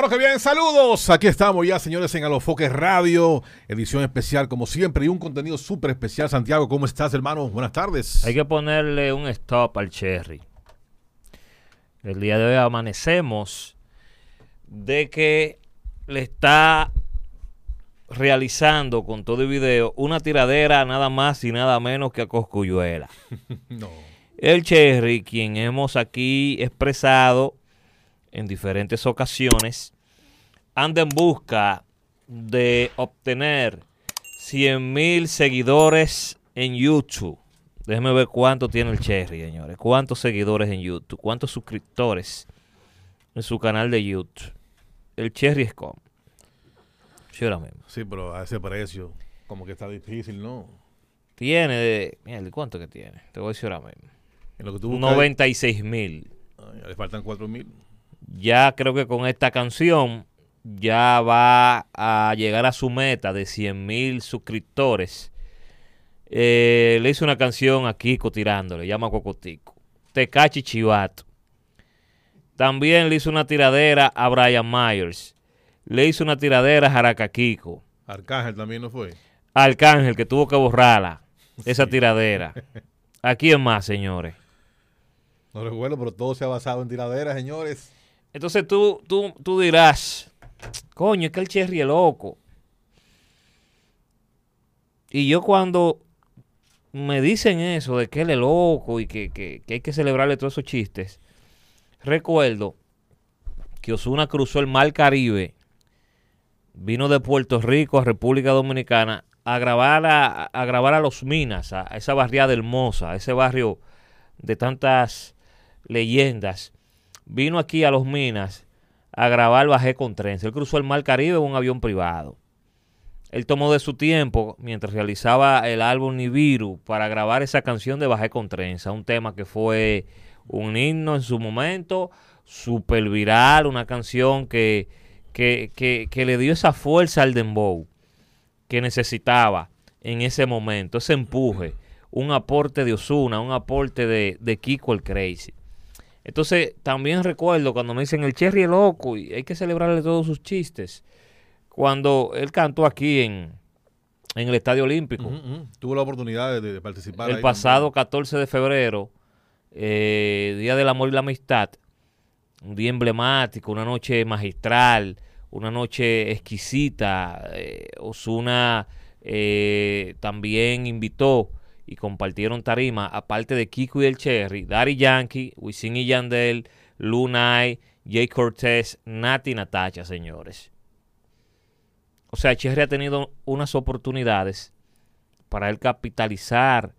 Bueno, que bien, saludos. Aquí estamos ya, señores, en Alofoque Radio, edición especial como siempre y un contenido súper especial. Santiago, ¿cómo estás, hermano? Buenas tardes. Hay que ponerle un stop al Cherry. El día de hoy amanecemos de que le está realizando con todo el video una tiradera nada más y nada menos que a Coscuyuela. no. El Cherry, quien hemos aquí expresado en diferentes ocasiones, anda en busca de obtener 100 mil seguidores en YouTube. Déjeme ver cuánto tiene el Cherry, señores. ¿Cuántos seguidores en YouTube? ¿Cuántos suscriptores en su canal de YouTube? El Cherry es como. Sí, ahora mismo. Sí, pero a ese precio, como que está difícil, ¿no? Tiene, de, mira, ¿cuánto que tiene? Te voy a decir ahora mismo. En lo que tú buscas, 96 mil. Le faltan 4 mil. Ya creo que con esta canción ya va a llegar a su meta de 100 mil suscriptores. Eh, le hice una canción a Kiko tirándole, llama Cocotico. Tecachi Chivato. También le hizo una tiradera a Brian Myers. Le hizo una tiradera a Jaraca Kiko. Arcángel también no fue. Arcángel, que tuvo que borrarla, esa tiradera. ¿A quién más, señores? No recuerdo, pero todo se ha basado en tiraderas, señores. Entonces tú, tú, tú dirás, coño, es que el Cherry es loco. Y yo cuando me dicen eso de que él es loco y que, que- que hay que celebrarle todos esos chistes, recuerdo que Osuna cruzó el Mar Caribe, vino de Puerto Rico a República Dominicana a grabar a, a grabar a Los Minas, a, esa barriada hermosa, a ese barrio de tantas leyendas. Vino aquí a Los Minas a grabar Bajé con Trenza. Él cruzó el Mar Caribe en un avión privado. Él tomó de su tiempo mientras realizaba el álbum Nibiru para grabar esa canción de Bajé con Trenza, un tema que fue un himno en su momento, súper viral, una canción que, que, que, que le dio esa fuerza al dembow que necesitaba en ese momento, ese empuje, un aporte de Osuna, un aporte de, de Kiko el Crazy. Entonces, también recuerdo cuando me dicen el Cherry es loco y hay que celebrarle todos sus chistes. Cuando él cantó aquí en, en el Estadio Olímpico. Tuvo la oportunidad de, de participar. el ahí pasado 14 de febrero, eh, Día del Amor y la Amistad, un día emblemático, una noche magistral, una noche exquisita. Eh, Osuna eh, también invitó y compartieron tarima, aparte de Kiko y el Cherry, Daddy Yankee, Wisin y Yandel, Lunay, Jay Cortez, Nati Natacha, señores. O sea, Cherry ha tenido unas oportunidades para él capitalizar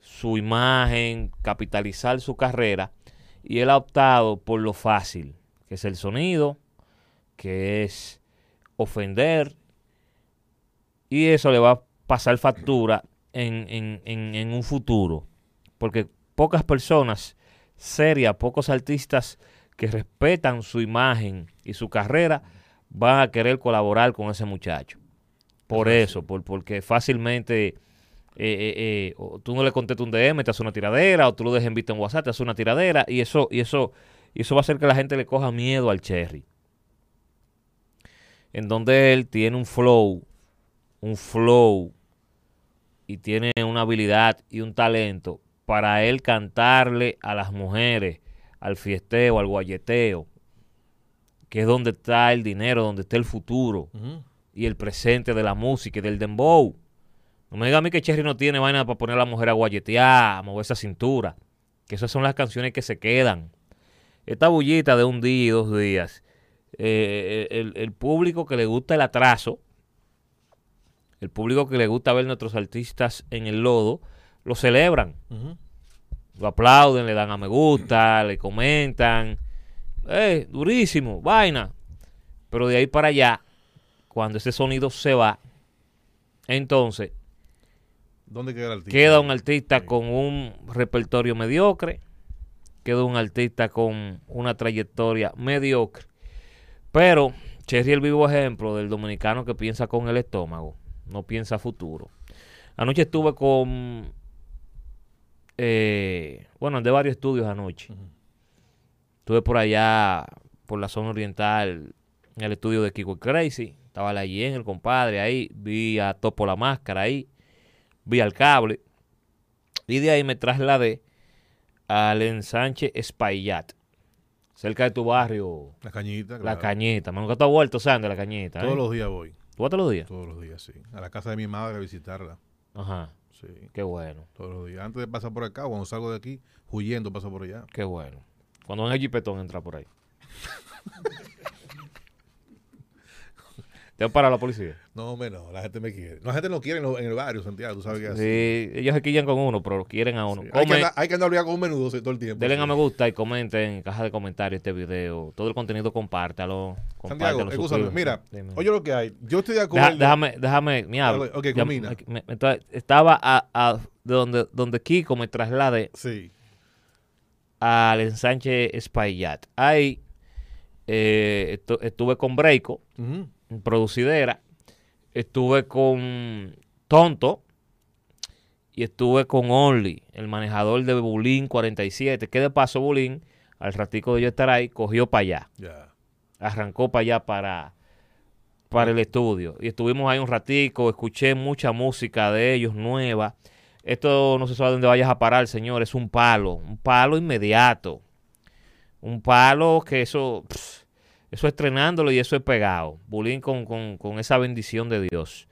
su imagen, capitalizar su carrera, y él ha optado por lo fácil, que es el sonido, que es ofender, y eso le va a pasar factura en, en- en- en un futuro, porque pocas personas serias, pocos artistas que respetan su imagen y su carrera van a querer colaborar con ese muchacho. Por eso, por, porque fácilmente eh, eh, eh, tú no le contestas un DM, te hace una tiradera, o tú lo dejas en vista en WhatsApp, te hace una tiradera, y eso, y eso, y eso va a hacer que la gente le coja miedo al Cherry. En donde él tiene un flow, un flow, y tiene una habilidad y un talento para él cantarle a las mujeres, al fiesteo, al guayeteo, que es donde está el dinero, donde está el futuro y el presente de la música y del dembow. No me diga a mí que Cherry no tiene vaina para poner a la mujer a guayetear, a mover esa cintura. Que esas son las canciones que se quedan. Esta bullita de un día y dos días. eh, el, el público que le gusta el atraso, el público que le gusta ver nuestros artistas en el lodo, lo celebran. Lo aplauden, le dan a me gusta, le comentan. ¡Eh, durísimo! Vaina. Pero de ahí para allá, cuando ese sonido se va, entonces ¿Dónde queda el artista? queda un artista Sí. con un repertorio mediocre, queda un artista con una trayectoria mediocre. Pero Cherry es el vivo ejemplo del dominicano que piensa con el estómago, no piensa futuro. Anoche estuve con, eh, bueno, de varios estudios anoche. Estuve por allá, por la zona oriental, en el estudio de Kiko Crazy. Estaba la en el compadre ahí. Vi a Topo la Máscara ahí. Vi al cable. Y de ahí me trasladé al ensanche Espaillat. Cerca de tu barrio. La cañita. La cañita. Me nunca te has vuelto, Sandy, la cañita. Todos ¿eh? los días voy. ¿Tú vas todos los días? Todos los días, sí. A la casa de mi madre a visitarla. Ajá. Sí. Qué bueno. Todos los días. Antes de pasar por acá, cuando salgo de aquí, huyendo, paso por allá. Qué bueno. Cuando ven el jipetón, entra por ahí. ¿Te para la policía? No, hombre, no. La gente me quiere. La gente no quiere en, lo- en el barrio, Santiago. Tú sabes que es así. Sí, ellos se quillan con uno, pero quieren a uno. Sí. Hay, que andar, hay que andar obligado con un menudo todo el tiempo. denle sí. a me gusta y comenten en caja de comentarios este video. Todo el contenido compártalo. Santiago, compártelo, escúchame. Mira, Dime. oye lo que hay. Yo estoy de acuerdo. Deja- déjame, déjame, me hablo. Ok, Ya- combina. me- me- entonces, estaba a, a- de donde, donde Kiko me traslade Sí. al ensanche Espaillat. Ahí eh, estu- estuve con Breiko, Ujú. en producidera. Estuve con Tonto. Y estuve con Only, el manejador de Bulín 47. Que de paso, Bulín, al ratico de yo estar ahí, cogió para allá. Arrancó para allá para, para el estudio. Y estuvimos ahí un ratico, escuché mucha música de ellos, nueva. Esto no se sabe dónde vayas a parar, señor. Es un palo, un palo inmediato. Un palo que eso, pff, eso estrenándolo y eso es pegado. Bulín con, con, con esa bendición de Dios.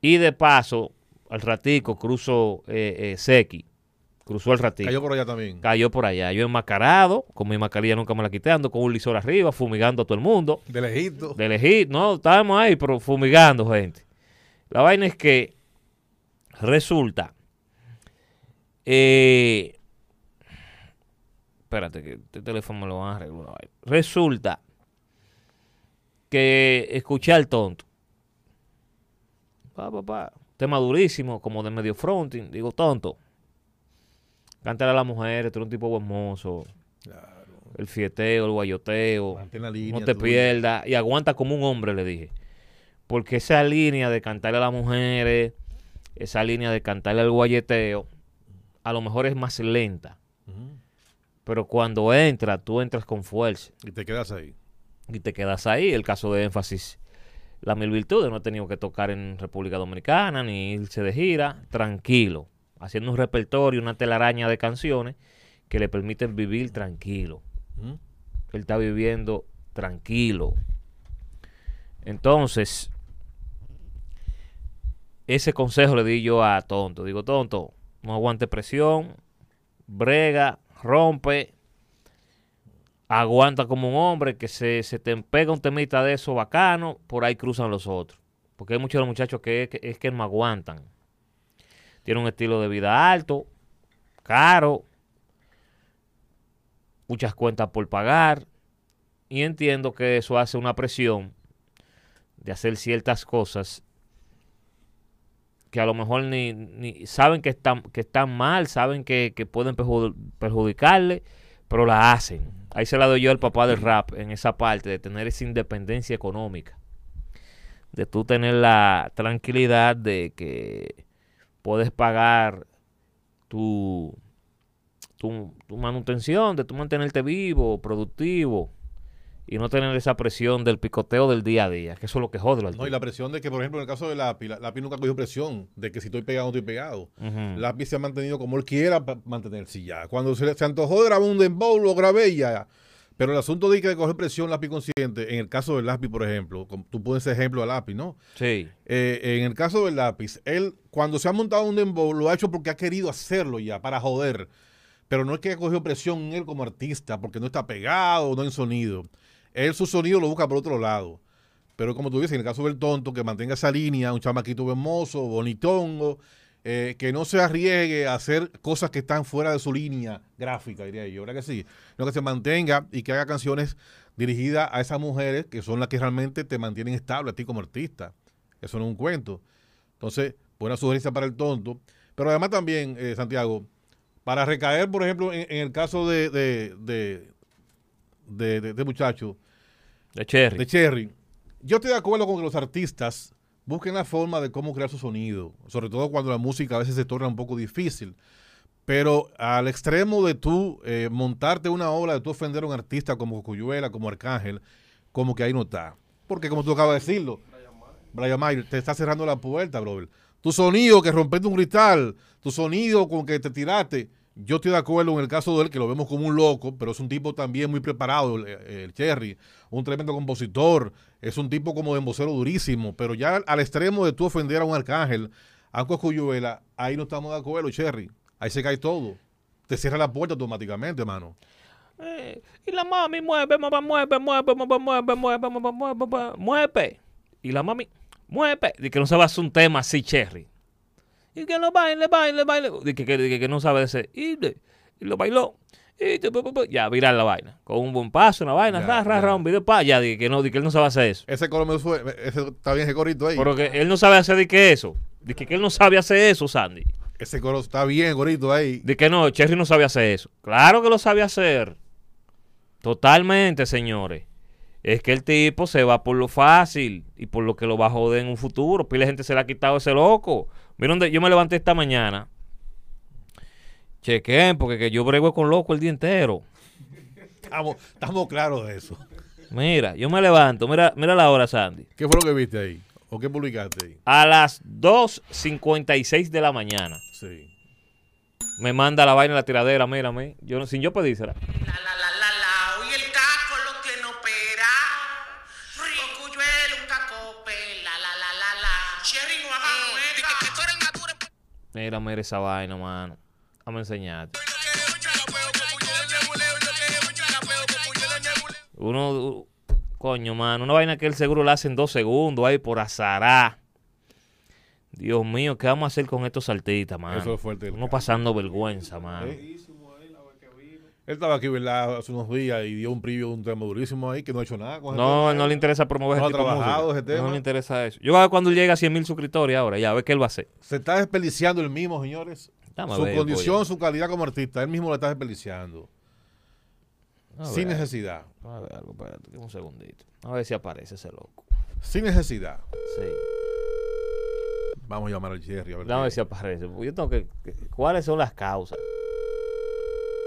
Y de paso, al ratico cruzo eh, eh, Seki. Cruzó el ratico. Cayó por allá también. Cayó por allá. Yo enmascarado, con mi mascarilla nunca me la quité, ando con un lisor arriba, fumigando a todo el mundo. De lejito. De elegir, no, estábamos ahí, pero fumigando, gente. La vaina es que resulta. eh, espérate, que este teléfono me lo van a arreglar. Resulta que escuché al tonto. Pa, pa, pa. Tema durísimo, como de medio fronting. Digo, tonto. Cántale a las mujeres, tú eres un tipo buen mozo. Claro. El fieteo, el guayoteo. La línea. No te pierdas y aguanta como un hombre, le dije. Porque esa línea de cantarle a las mujeres, esa línea de cantarle al guayeteo, a lo mejor es más lenta. Pero cuando entra, tú entras con fuerza Y te quedas ahí. Y te quedas ahí. El caso de énfasis, la mil virtudes, no ha tenido que tocar en República Dominicana ni irse de gira, tranquilo, haciendo un repertorio, una telaraña de canciones que le permiten vivir tranquilo. Él está viviendo tranquilo. Entonces, ese consejo le di yo a Tonto. Digo, Tonto, no aguante presión, brega, rompe, aguanta como un hombre, que se, se te pega un temita de eso bacano, por ahí cruzan los otros. Porque hay muchos de los muchachos que, que- es que no aguantan. Tienen un estilo de vida alto, caro, muchas cuentas por pagar. Y entiendo que eso hace una presión de hacer ciertas cosas que a lo mejor ni, ni saben que están, que están mal, saben que, que pueden perju- perjudicarle, pero la hacen. Ahí se la doy yo al papá del rap en esa parte de tener esa independencia económica. De tú tener la tranquilidad de que puedes pagar tu, tu, tu manutención, de tu mantenerte vivo, productivo y no tener esa presión del picoteo del día a día, que eso es lo que jode al No, y la presión de que, por ejemplo, en el caso de Lápiz, la- Lápiz nunca cogió presión de que si estoy pegado o no estoy pegado. Ujú. Lápiz se ha mantenido como él quiera mantenerse ya. Cuando se, le- se antojó de grabar un dembow, lo grabé ya. Pero el asunto de que coger presión Lápiz consciente, en el caso del Lápiz, por ejemplo, tú pones ese ejemplo a Lápiz, ¿no? Sí, Eh, en el caso del lápiz, él cuando se ha montado un dembow lo ha hecho porque ha querido hacerlo ya, para joder. Pero no es que ha cogido presión en él como artista, porque no está pegado, no en sonido. Él su sonido lo busca por otro lado. Pero como tú dices, en el caso del tonto, que mantenga esa línea, un chamaquito hermoso, bonitongo, eh, que no se arriesgue a hacer cosas que están fuera de su línea gráfica, diría yo. ¿Verdad que sí? No que se mantenga y que haga canciones dirigidas a esas mujeres que son las que realmente te mantienen estable a ti como artista. Eso no es un cuento. Entonces, buena sugerencia para el tonto. Pero además también, eh, Santiago, para recaer, por ejemplo, en, el caso de, de, de, de- de muchacho, de Cherry. de Cherry, yo estoy de acuerdo con que los artistas busquen la forma de cómo crear su sonido, sobre todo cuando la música a veces se torna un poco difícil. Pero al extremo de tú eh, montarte una obra, de tú ofender a un artista como Cuyuela, como Arcángel, como que ahí no está. Porque como tú acabas de decirlo, Brian Mayer te está cerrando la puerta, brother. Tu sonido que rompiste un cristal, tu sonido con que te tiraste. Yo estoy de acuerdo en el caso de él, que lo vemos como un loco, pero es un tipo también muy preparado, el, Cherry, un tremendo compositor, es un tipo como de embocero durísimo, pero ya al extremo de tú ofender a un arcángel, a un Coscuyuela, ahí no estamos de acuerdo, Cherry. Ahí se cae todo. Te cierra la puerta automáticamente, hermano. Eh, y la mami mueve, mueve, mueve, mueve, mueve, mueve, mueve, mueve, mueve, mueve. Y la mami mueve. Y que no sabe hacer un tema así, Cherry. Y que lo baile, baile, baile. Y que, que, que no sabe ese. Y, y lo bailó. Y ya, virar la vaina. Con un buen paso, una vaina, Ya, ra, ra, ya. ra, un video pa, ya, di que no, que él no sabe hacer eso. Ese coro me fue, ese, está bien ese corito ahí. Porque él no sabe hacer de que eso. De que, que él no sabe hacer eso, Sandy. Ese coro está bien, corito ahí. De que no, Cherry no sabe hacer eso. Claro que lo sabe hacer. Totalmente, señores. Es que el tipo se va por lo fácil y por lo que lo va a joder en un futuro. Pile gente se le ha quitado ese loco. Miren, donde yo me levanté esta mañana. Chequen, porque que yo brego con loco el día entero. Estamos, estamos claros de eso. Mira, yo me levanto. Mira, mira la hora, Sandy. ¿Qué fue lo que viste ahí? ¿O qué publicaste ahí? A las 2.56 de la mañana. Sí. Me manda la vaina en la tiradera, mírame. Yo, no- sin yo pedírsela. La la la la la, Mira, mira esa vaina, mano. Vamos a enseñarte. Uno, coño, mano, una vaina que el seguro la hace en dos segundos ahí por azará. Dios mío, ¿qué vamos a hacer con estos saltitas, mano? Eso es fuerte Uno pasando vergüenza, mano. Él estaba aquí, ¿verdad? Hace unos días y dio un preview de un tema durísimo ahí que no ha hecho nada con No, no le interesa promover No ese ha tipo de ese tema. No le interesa eso. Yo voy a ver cuando él llegue a 100 mil suscriptores ahora, ya, a ver qué él va a hacer. Se está desperdiciando el mismo, señores. Dame su ver, condición, pollo. su calidad como artista, él mismo lo está desperdiciando. A Sin ver, necesidad. A ver algo, espérate, un segundito. A ver si aparece ese loco. Sin necesidad. Sí. Vamos a llamar al Jerry a ver. Dame si aparece. Yo tengo que, que- ¿Cuáles son las causas?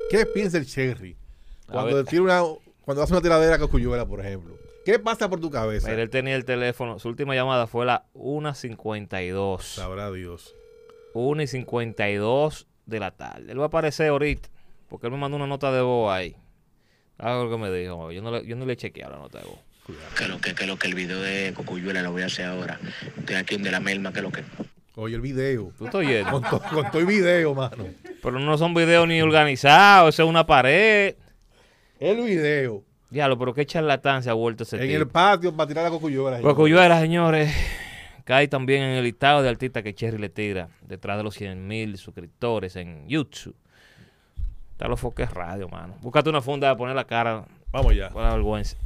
¿Qué piensa el Cherry A cuando, una, cuando hace una tiradera con Cuyuela, por ejemplo? ¿Qué pasa por tu cabeza? Mira, él tenía el teléfono. Su última llamada fue la 1.52. Sabrá Dios. 1.52 de la tarde. Él va a aparecer ahorita. Porque él me mandó una nota de voz ahí. Algo que me dijo. Yo no le, yo no le he chequeado la nota de voz. Que lo que, que lo que el video de Cocuyuela lo voy a hacer ahora. Estoy aquí donde la melma, que lo que. Oye, el video. Tú estás oyendo. Con todo el video, mano. Pero no son videos ni organizados. Eso es una pared. El video. Diablo, pero qué charlatán se ha vuelto ese En tipo. el patio para tirar a Cocuyuela. Pues Cuyuela, señores, cae también en el listado de artistas que Cherry le tira, detrás de los 100 mil suscriptores en YouTube. Está los foques radio, mano. Búscate una funda a poner la cara Vamos ya. con la vergüenza.